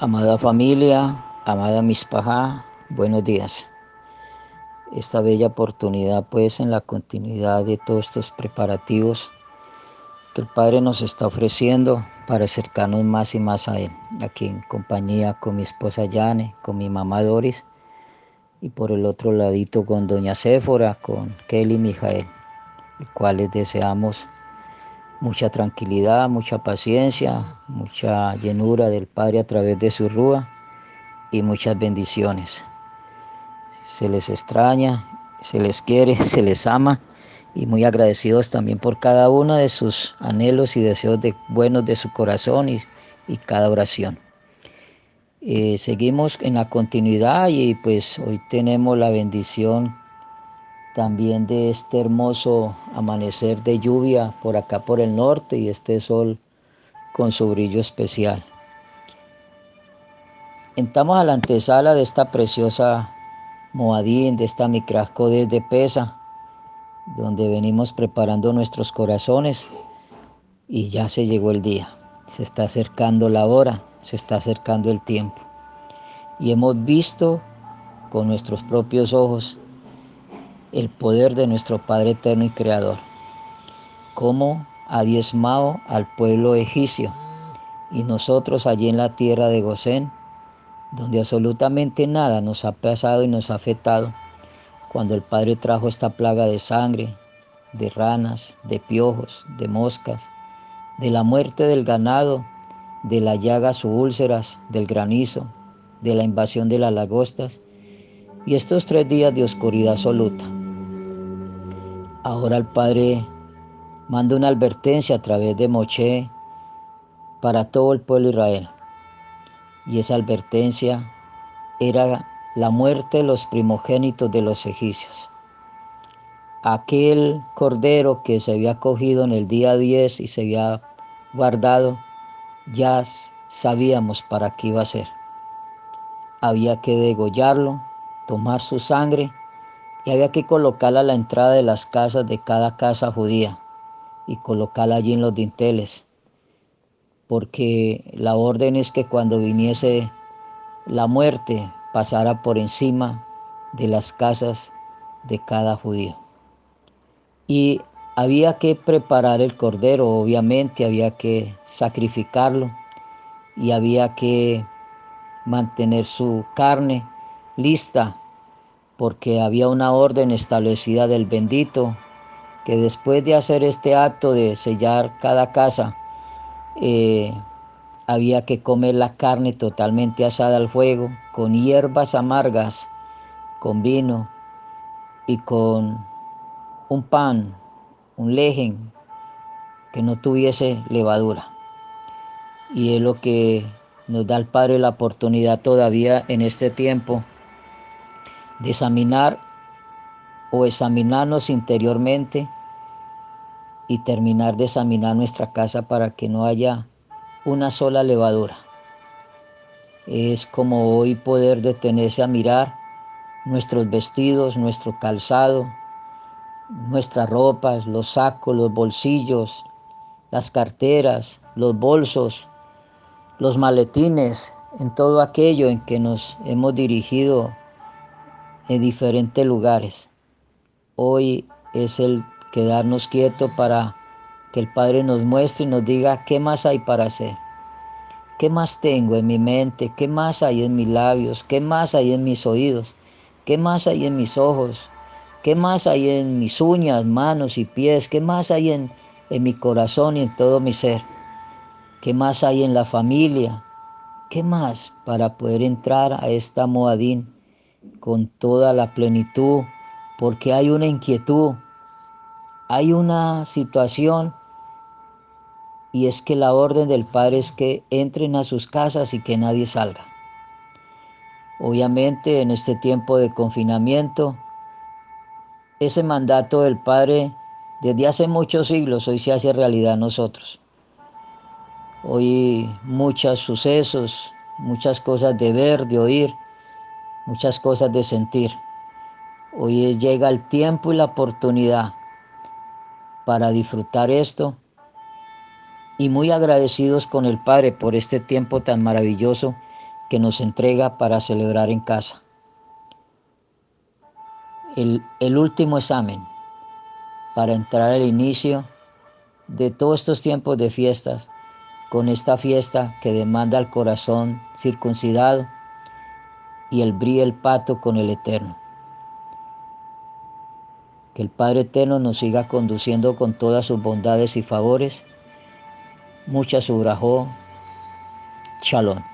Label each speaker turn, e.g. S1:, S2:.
S1: Amada familia, amada Mispajá, buenos días. Esta bella oportunidad pues en la continuidad de todos estos preparativos que el Padre nos está ofreciendo para acercarnos más y más a Él, aquí en compañía con mi esposa Yane, con mi mamá Doris y por el otro ladito con doña Séfora, con Kelly y Mijael, el cuales deseamos mucha tranquilidad, mucha paciencia, mucha llenura del Padre a través de su rúa y muchas bendiciones. Se les extraña, se les quiere, se les ama y muy agradecidos también por cada uno de sus anhelos y deseos de, buenos de su corazón y, y cada oración. Eh, seguimos en la continuidad y pues hoy tenemos la bendición también de este hermoso amanecer de lluvia por acá por el norte y este sol con su brillo especial. Entramos a la antesala de esta preciosa Moadín, de esta micrasco desde Pesa, donde venimos preparando nuestros corazones y ya se llegó el día. Se está acercando la hora, se está acercando el tiempo. Y hemos visto con nuestros propios ojos el poder de nuestro Padre Eterno y Creador, como ha diezmado al pueblo egipcio y nosotros allí en la tierra de Gosén, donde absolutamente nada nos ha pasado y nos ha afectado, cuando el Padre trajo esta plaga de sangre, de ranas, de piojos, de moscas, de la muerte del ganado, de las llagas o úlceras, del granizo, de la invasión de las lagostas, y estos tres días de oscuridad absoluta. Ahora el Padre manda una advertencia a través de Moche para todo el pueblo de Israel. Y esa advertencia era la muerte de los primogénitos de los egipcios. Aquel cordero que se había cogido en el día 10 y se había guardado, ya sabíamos para qué iba a ser. Había que degollarlo, tomar su sangre y había que colocarla a la entrada de las casas de cada casa judía y colocarla allí en los dinteles, porque la orden es que cuando viniese la muerte pasara por encima de las casas de cada judío. Y había que preparar el cordero, obviamente había que sacrificarlo y había que mantener su carne lista porque había una orden establecida del bendito que después de hacer este acto de sellar cada casa, eh, había que comer la carne totalmente asada al fuego, con hierbas amargas, con vino y con un pan, un lejen que no tuviese levadura. Y es lo que nos da el Padre la oportunidad todavía en este tiempo de examinar o examinarnos interiormente y terminar de examinar nuestra casa para que no haya una sola levadura. Es como hoy poder detenerse a mirar nuestros vestidos, nuestro calzado, nuestras ropas, los sacos, los bolsillos, las carteras, los bolsos, los maletines, en todo aquello en que nos hemos dirigido en diferentes lugares. Hoy es el quedarnos quietos para que el Padre nos muestre y nos diga qué más hay para hacer. ¿Qué más tengo en mi mente? ¿Qué más hay en mis labios? ¿Qué más hay en mis oídos? ¿Qué más hay en mis ojos? ¿Qué más hay en mis uñas, manos y pies? ¿Qué más hay en, en mi corazón y en todo mi ser? ¿Qué más hay en la familia? ¿Qué más para poder entrar a esta Moadín con toda la plenitud, porque hay una inquietud, hay una situación y es que la orden del Padre es que entren a sus casas y que nadie salga. Obviamente en este tiempo de confinamiento, ese mandato del Padre desde hace muchos siglos hoy se hace realidad a nosotros. Hoy muchos sucesos, muchas cosas de ver, de oír, muchas cosas de sentir. Hoy llega el tiempo y la oportunidad para disfrutar esto y muy agradecidos con el Padre por este tiempo tan maravilloso que nos entrega para celebrar en casa. El, el último examen para entrar al inicio de todos estos tiempos de fiestas, con esta fiesta que demanda al corazón circuncidado y el brío el pato con el Eterno. Que el Padre Eterno nos siga conduciendo con todas sus bondades y favores. Mucha subrajó. Shalom.